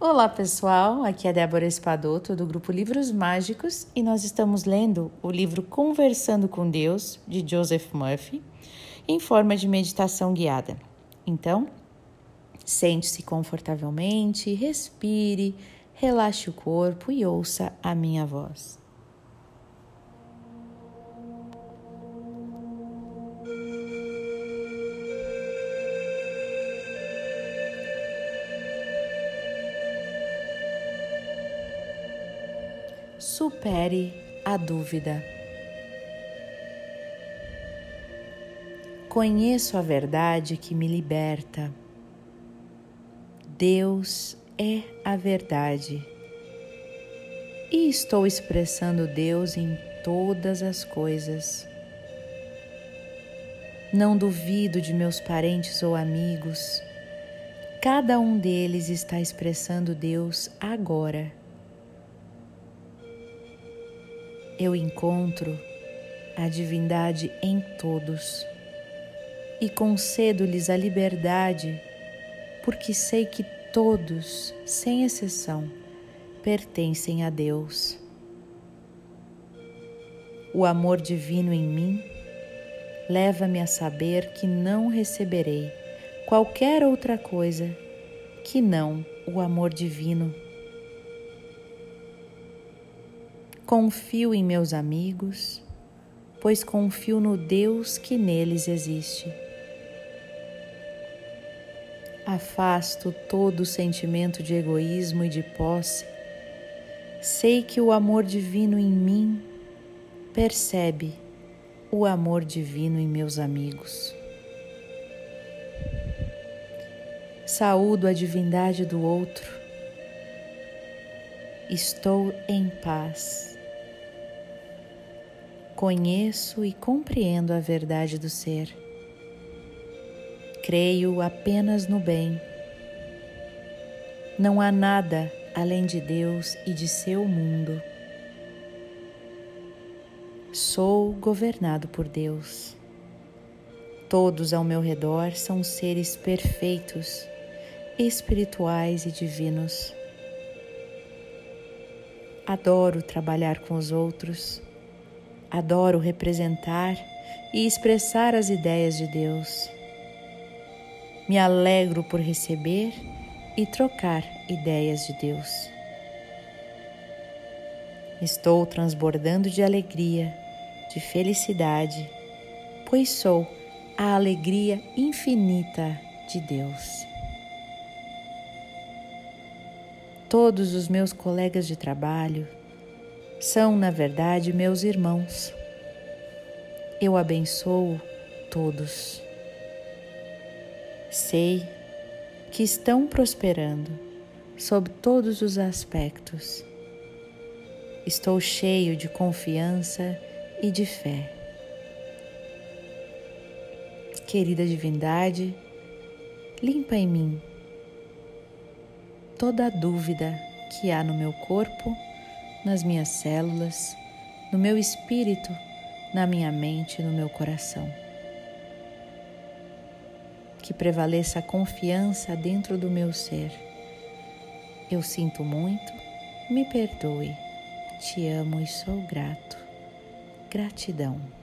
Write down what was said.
Olá pessoal, aqui é Débora Espadoto do grupo Livros Mágicos e nós estamos lendo o livro Conversando com Deus de Joseph Murphy em forma de meditação guiada. Então, sente-se confortavelmente, respire, relaxe o corpo e ouça a minha voz. Supere a dúvida. Conheço a verdade que me liberta. Deus é a verdade. E estou expressando Deus em todas as coisas. Não duvido de meus parentes ou amigos. Cada um deles está expressando Deus agora eu encontro a divindade em todos e concedo-lhes a liberdade, porque sei que todos, sem exceção, pertencem a Deus. O amor divino em mim leva-me a saber que não receberei qualquer outra coisa que não o amor divino Confio em meus amigos, pois confio no Deus que neles existe. Afasto todo sentimento de egoísmo e de posse. Sei que o amor divino em mim percebe o amor divino em meus amigos. Saúdo a divindade do outro. Estou em paz conheço e compreendo a verdade do ser. Creio apenas no bem. Não há nada além de Deus e de seu mundo. Sou governado por Deus. Todos ao meu redor são seres perfeitos, espirituais e divinos. Adoro trabalhar com os outros Adoro representar e expressar as ideias de Deus. Me alegro por receber e trocar ideias de Deus. Estou transbordando de alegria, de felicidade, pois sou a alegria infinita de Deus. Todos os meus colegas de trabalho, são, na verdade, meus irmãos. Eu abençoo todos. Sei que estão prosperando sob todos os aspectos. Estou cheio de confiança e de fé. Querida Divindade, limpa em mim toda a dúvida que há no meu corpo nas minhas células, no meu espírito, na minha mente e no meu coração. Que prevaleça a confiança dentro do meu ser. Eu sinto muito, me perdoe, te amo e sou grato. Gratidão.